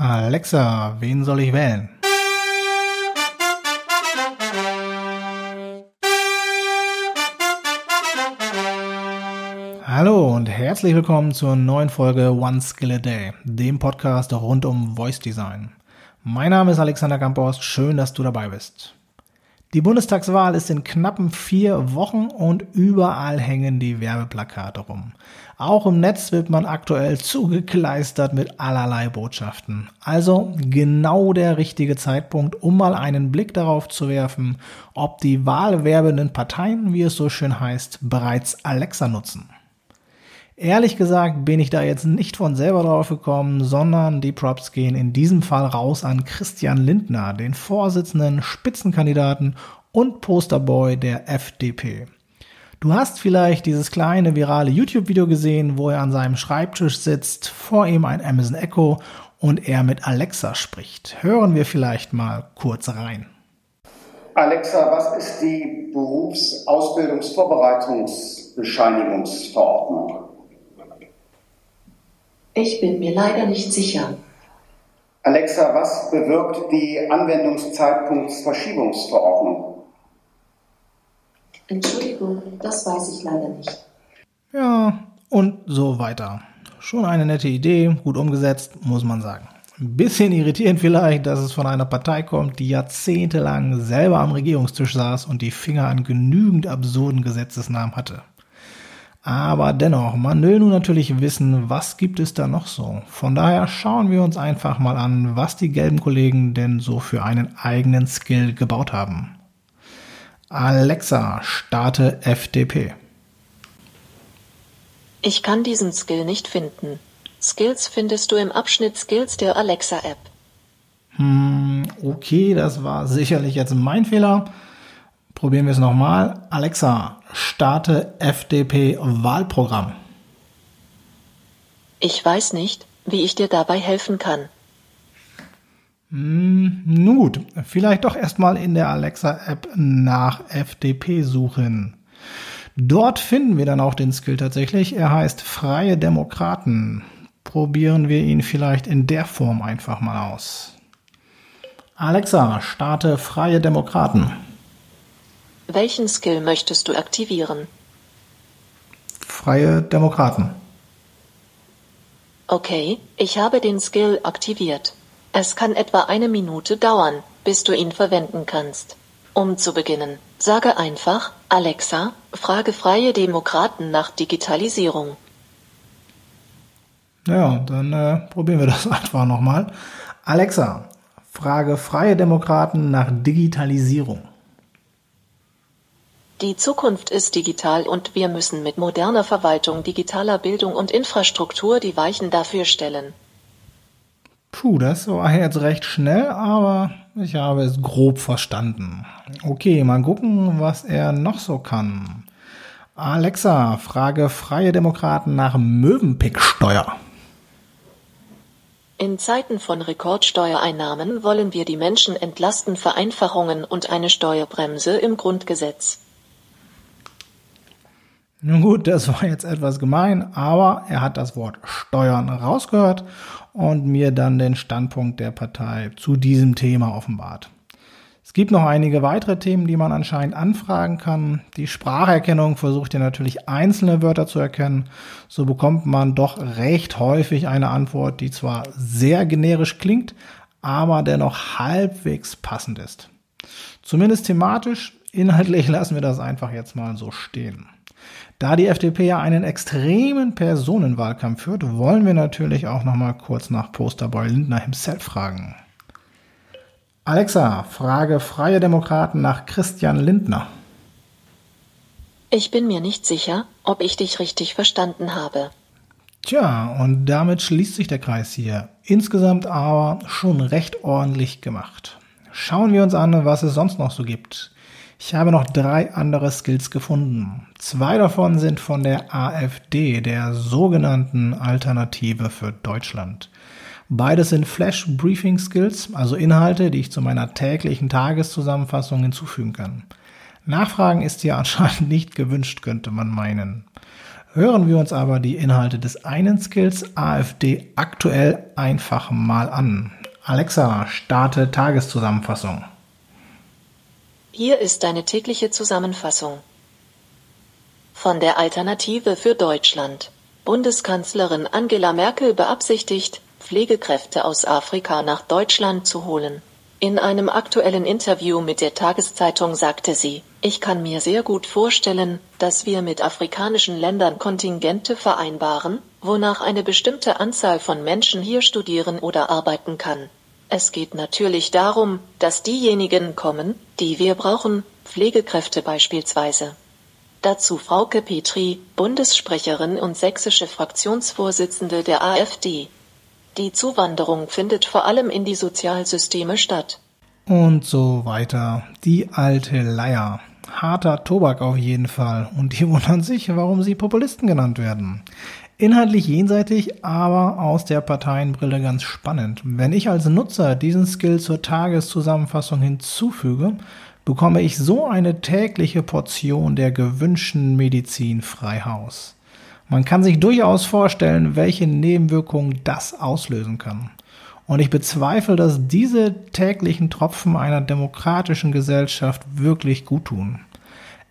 Alexa, wen soll ich wählen? Hallo und herzlich willkommen zur neuen Folge One Skill a Day, dem Podcast rund um Voice Design. Mein Name ist Alexander Kampost, schön, dass du dabei bist. Die Bundestagswahl ist in knappen vier Wochen und überall hängen die Werbeplakate rum. Auch im Netz wird man aktuell zugekleistert mit allerlei Botschaften. Also genau der richtige Zeitpunkt, um mal einen Blick darauf zu werfen, ob die wahlwerbenden Parteien, wie es so schön heißt, bereits Alexa nutzen. Ehrlich gesagt bin ich da jetzt nicht von selber drauf gekommen, sondern die Props gehen in diesem Fall raus an Christian Lindner, den Vorsitzenden, Spitzenkandidaten und Posterboy der FDP. Du hast vielleicht dieses kleine virale YouTube-Video gesehen, wo er an seinem Schreibtisch sitzt, vor ihm ein Amazon Echo und er mit Alexa spricht. Hören wir vielleicht mal kurz rein. Alexa, was ist die Berufsausbildungsvorbereitungsbescheinigungsverordnung? Ich bin mir leider nicht sicher. Alexa, was bewirkt die Anwendungszeitpunktsverschiebungsverordnung? Entschuldigung, das weiß ich leider nicht. Ja, und so weiter. Schon eine nette Idee, gut umgesetzt, muss man sagen. Ein bisschen irritierend vielleicht, dass es von einer Partei kommt, die jahrzehntelang selber am Regierungstisch saß und die Finger an genügend absurden Gesetzesnamen hatte. Aber dennoch, man will nun natürlich wissen, was gibt es da noch so. Von daher schauen wir uns einfach mal an, was die gelben Kollegen denn so für einen eigenen Skill gebaut haben. Alexa, starte FDP. Ich kann diesen Skill nicht finden. Skills findest du im Abschnitt Skills der Alexa-App. Hm, okay, das war sicherlich jetzt mein Fehler. Probieren wir es nochmal. Alexa, starte FDP-Wahlprogramm. Ich weiß nicht, wie ich dir dabei helfen kann. Hm, nun gut, vielleicht doch erstmal in der Alexa-App nach FDP suchen. Dort finden wir dann auch den Skill tatsächlich. Er heißt Freie Demokraten. Probieren wir ihn vielleicht in der Form einfach mal aus. Alexa, starte Freie Demokraten. Welchen Skill möchtest du aktivieren? Freie Demokraten. Okay, ich habe den Skill aktiviert. Es kann etwa eine Minute dauern, bis du ihn verwenden kannst. Um zu beginnen, sage einfach, Alexa, frage freie Demokraten nach Digitalisierung. Ja, dann äh, probieren wir das einfach nochmal. Alexa, frage freie Demokraten nach Digitalisierung. Die Zukunft ist digital und wir müssen mit moderner Verwaltung, digitaler Bildung und Infrastruktur die Weichen dafür stellen. Puh, das war jetzt recht schnell, aber ich habe es grob verstanden. Okay, mal gucken, was er noch so kann. Alexa, frage Freie Demokraten nach Möwenpicksteuer. In Zeiten von Rekordsteuereinnahmen wollen wir die Menschen entlasten, Vereinfachungen und eine Steuerbremse im Grundgesetz. Nun gut, das war jetzt etwas gemein, aber er hat das Wort Steuern rausgehört und mir dann den Standpunkt der Partei zu diesem Thema offenbart. Es gibt noch einige weitere Themen, die man anscheinend anfragen kann. Die Spracherkennung versucht ja natürlich einzelne Wörter zu erkennen. So bekommt man doch recht häufig eine Antwort, die zwar sehr generisch klingt, aber dennoch halbwegs passend ist. Zumindest thematisch, inhaltlich lassen wir das einfach jetzt mal so stehen. Da die FDP ja einen extremen Personenwahlkampf führt, wollen wir natürlich auch noch mal kurz nach Posterboy Lindner himself fragen. Alexa, frage Freie Demokraten nach Christian Lindner. Ich bin mir nicht sicher, ob ich dich richtig verstanden habe. Tja, und damit schließt sich der Kreis hier. Insgesamt aber schon recht ordentlich gemacht. Schauen wir uns an, was es sonst noch so gibt. Ich habe noch drei andere Skills gefunden. Zwei davon sind von der AfD, der sogenannten Alternative für Deutschland. Beides sind Flash Briefing Skills, also Inhalte, die ich zu meiner täglichen Tageszusammenfassung hinzufügen kann. Nachfragen ist hier anscheinend nicht gewünscht, könnte man meinen. Hören wir uns aber die Inhalte des einen Skills AfD aktuell einfach mal an. Alexa, starte Tageszusammenfassung. Hier ist deine tägliche Zusammenfassung. Von der Alternative für Deutschland. Bundeskanzlerin Angela Merkel beabsichtigt, Pflegekräfte aus Afrika nach Deutschland zu holen. In einem aktuellen Interview mit der Tageszeitung sagte sie, ich kann mir sehr gut vorstellen, dass wir mit afrikanischen Ländern Kontingente vereinbaren, wonach eine bestimmte Anzahl von Menschen hier studieren oder arbeiten kann. Es geht natürlich darum, dass diejenigen kommen, die wir brauchen, Pflegekräfte beispielsweise. Dazu Frauke Petri, Bundessprecherin und sächsische Fraktionsvorsitzende der AfD. Die Zuwanderung findet vor allem in die Sozialsysteme statt. Und so weiter. Die alte Leier. Harter Tobak auf jeden Fall. Und die wundern sich, warum sie Populisten genannt werden. Inhaltlich jenseitig, aber aus der Parteienbrille ganz spannend. Wenn ich als Nutzer diesen Skill zur Tageszusammenfassung hinzufüge, bekomme ich so eine tägliche Portion der gewünschten Medizin frei Haus. Man kann sich durchaus vorstellen, welche Nebenwirkungen das auslösen kann. Und ich bezweifle, dass diese täglichen Tropfen einer demokratischen Gesellschaft wirklich gut tun.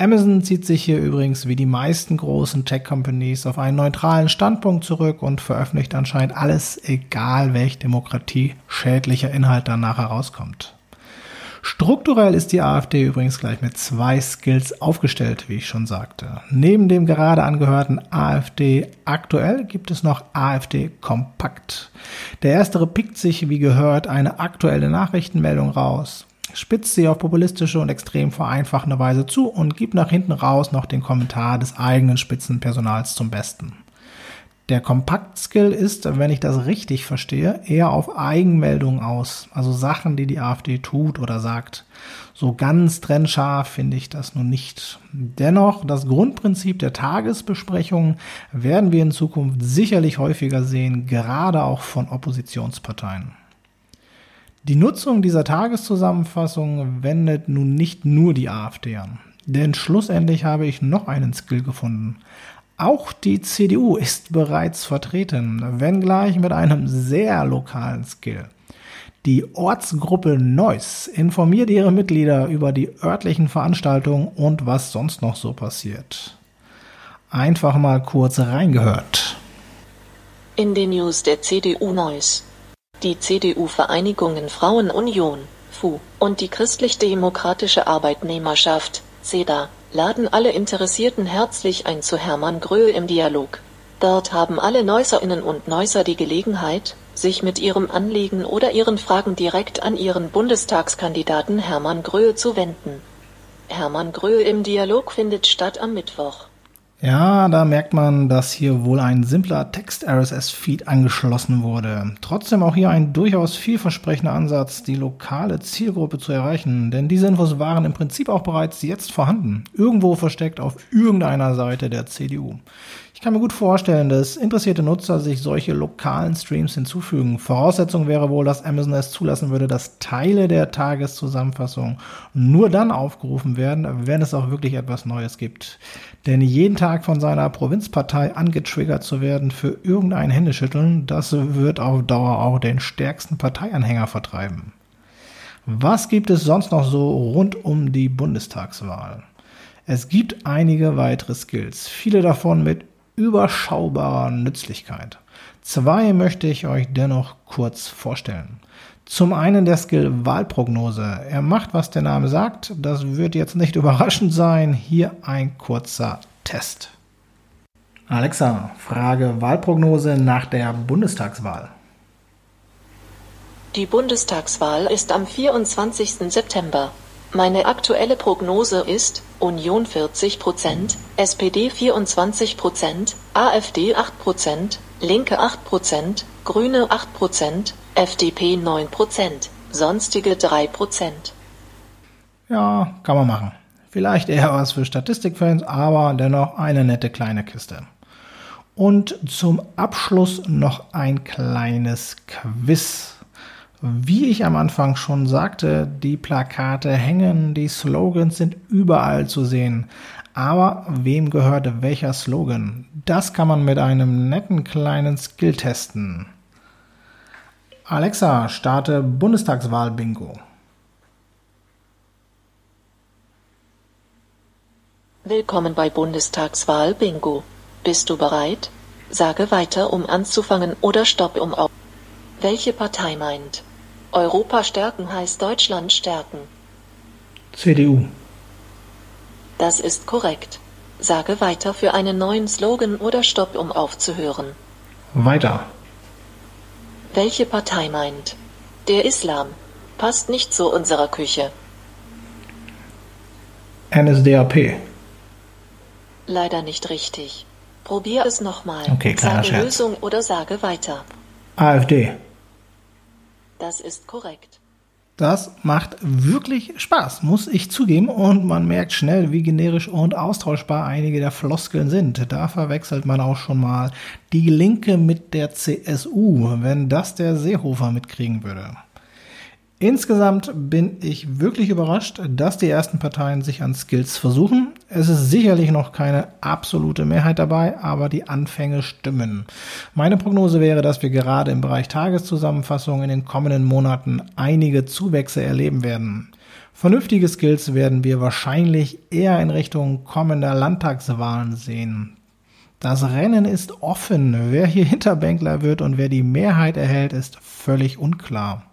Amazon zieht sich hier übrigens wie die meisten großen Tech-Companies auf einen neutralen Standpunkt zurück und veröffentlicht anscheinend alles, egal welch demokratieschädlicher Inhalt danach herauskommt. Strukturell ist die AfD übrigens gleich mit zwei Skills aufgestellt, wie ich schon sagte. Neben dem gerade angehörten AfD aktuell gibt es noch AfD kompakt. Der erstere pickt sich, wie gehört, eine aktuelle Nachrichtenmeldung raus spitzt sie auf populistische und extrem vereinfachende Weise zu und gibt nach hinten raus noch den Kommentar des eigenen Spitzenpersonals zum Besten. Der Kompakt-Skill ist, wenn ich das richtig verstehe, eher auf Eigenmeldungen aus, also Sachen, die die AfD tut oder sagt. So ganz trennscharf finde ich das nun nicht. Dennoch, das Grundprinzip der Tagesbesprechungen werden wir in Zukunft sicherlich häufiger sehen, gerade auch von Oppositionsparteien. Die Nutzung dieser Tageszusammenfassung wendet nun nicht nur die AfD an. Denn schlussendlich habe ich noch einen Skill gefunden. Auch die CDU ist bereits vertreten, wenngleich mit einem sehr lokalen Skill. Die Ortsgruppe Neuss informiert ihre Mitglieder über die örtlichen Veranstaltungen und was sonst noch so passiert. Einfach mal kurz reingehört. In den News der CDU Neuss. Die CDU-Vereinigungen Frauenunion (FU) und die Christlich-Demokratische Arbeitnehmerschaft (CEDA) laden alle Interessierten herzlich ein zu Hermann Gröhl im Dialog. Dort haben alle Neußerinnen und Neusser die Gelegenheit, sich mit ihrem Anliegen oder ihren Fragen direkt an ihren Bundestagskandidaten Hermann Gröhl zu wenden. Hermann Gröhl im Dialog findet statt am Mittwoch ja, da merkt man, dass hier wohl ein simpler Text-RSS-Feed angeschlossen wurde. Trotzdem auch hier ein durchaus vielversprechender Ansatz, die lokale Zielgruppe zu erreichen, denn diese Infos waren im Prinzip auch bereits jetzt vorhanden, irgendwo versteckt auf irgendeiner Seite der CDU. Ich kann mir gut vorstellen, dass interessierte Nutzer sich solche lokalen Streams hinzufügen. Voraussetzung wäre wohl, dass Amazon es zulassen würde, dass Teile der Tageszusammenfassung nur dann aufgerufen werden, wenn es auch wirklich etwas Neues gibt. Denn jeden Tag von seiner Provinzpartei angetriggert zu werden für irgendein Händeschütteln, das wird auf Dauer auch den stärksten Parteianhänger vertreiben. Was gibt es sonst noch so rund um die Bundestagswahl? Es gibt einige weitere Skills, viele davon mit überschaubarer Nützlichkeit. Zwei möchte ich euch dennoch kurz vorstellen. Zum einen der Skill Wahlprognose. Er macht, was der Name sagt. Das wird jetzt nicht überraschend sein. Hier ein kurzer Test. Alexa, Frage Wahlprognose nach der Bundestagswahl. Die Bundestagswahl ist am 24. September. Meine aktuelle Prognose ist Union 40 Prozent, SPD 24 Prozent, AfD 8 Prozent, Linke 8 Prozent, Grüne 8 Prozent, FDP 9 Prozent, sonstige 3 Prozent. Ja, kann man machen. Vielleicht eher was für Statistikfans, aber dennoch eine nette kleine Kiste. Und zum Abschluss noch ein kleines Quiz. Wie ich am Anfang schon sagte, die Plakate hängen, die Slogans sind überall zu sehen. Aber wem gehört welcher Slogan? Das kann man mit einem netten kleinen Skill testen. Alexa, starte Bundestagswahl-Bingo. Willkommen bei Bundestagswahl Bingo. Bist du bereit? Sage weiter, um anzufangen oder stopp, um auf. Welche Partei meint? Europa stärken heißt Deutschland stärken. CDU. Das ist korrekt. Sage weiter für einen neuen Slogan oder stopp, um aufzuhören. Weiter. Welche Partei meint? Der Islam. Passt nicht zu unserer Küche. NSDAP. Leider nicht richtig. Probier es nochmal. Okay, kleiner Sage Scherz. Lösung oder sage weiter. AfD. Das ist korrekt. Das macht wirklich Spaß, muss ich zugeben. Und man merkt schnell, wie generisch und austauschbar einige der Floskeln sind. Da verwechselt man auch schon mal die Linke mit der CSU, wenn das der Seehofer mitkriegen würde. Insgesamt bin ich wirklich überrascht, dass die ersten Parteien sich an Skills versuchen. Es ist sicherlich noch keine absolute Mehrheit dabei, aber die Anfänge stimmen. Meine Prognose wäre, dass wir gerade im Bereich Tageszusammenfassung in den kommenden Monaten einige Zuwächse erleben werden. Vernünftige Skills werden wir wahrscheinlich eher in Richtung kommender Landtagswahlen sehen. Das Rennen ist offen. Wer hier Hinterbänkler wird und wer die Mehrheit erhält, ist völlig unklar.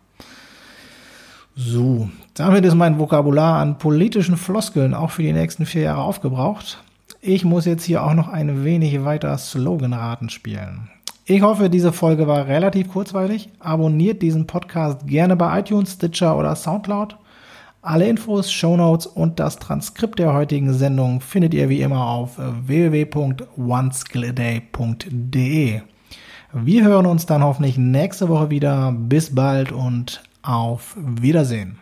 So, damit ist mein Vokabular an politischen Floskeln auch für die nächsten vier Jahre aufgebraucht. Ich muss jetzt hier auch noch ein wenig weiter Sloganraten spielen. Ich hoffe, diese Folge war relativ kurzweilig. Abonniert diesen Podcast gerne bei iTunes, Stitcher oder Soundcloud. Alle Infos, Shownotes und das Transkript der heutigen Sendung findet ihr wie immer auf www.oneskilladay.de. Wir hören uns dann hoffentlich nächste Woche wieder. Bis bald und auf Wiedersehen.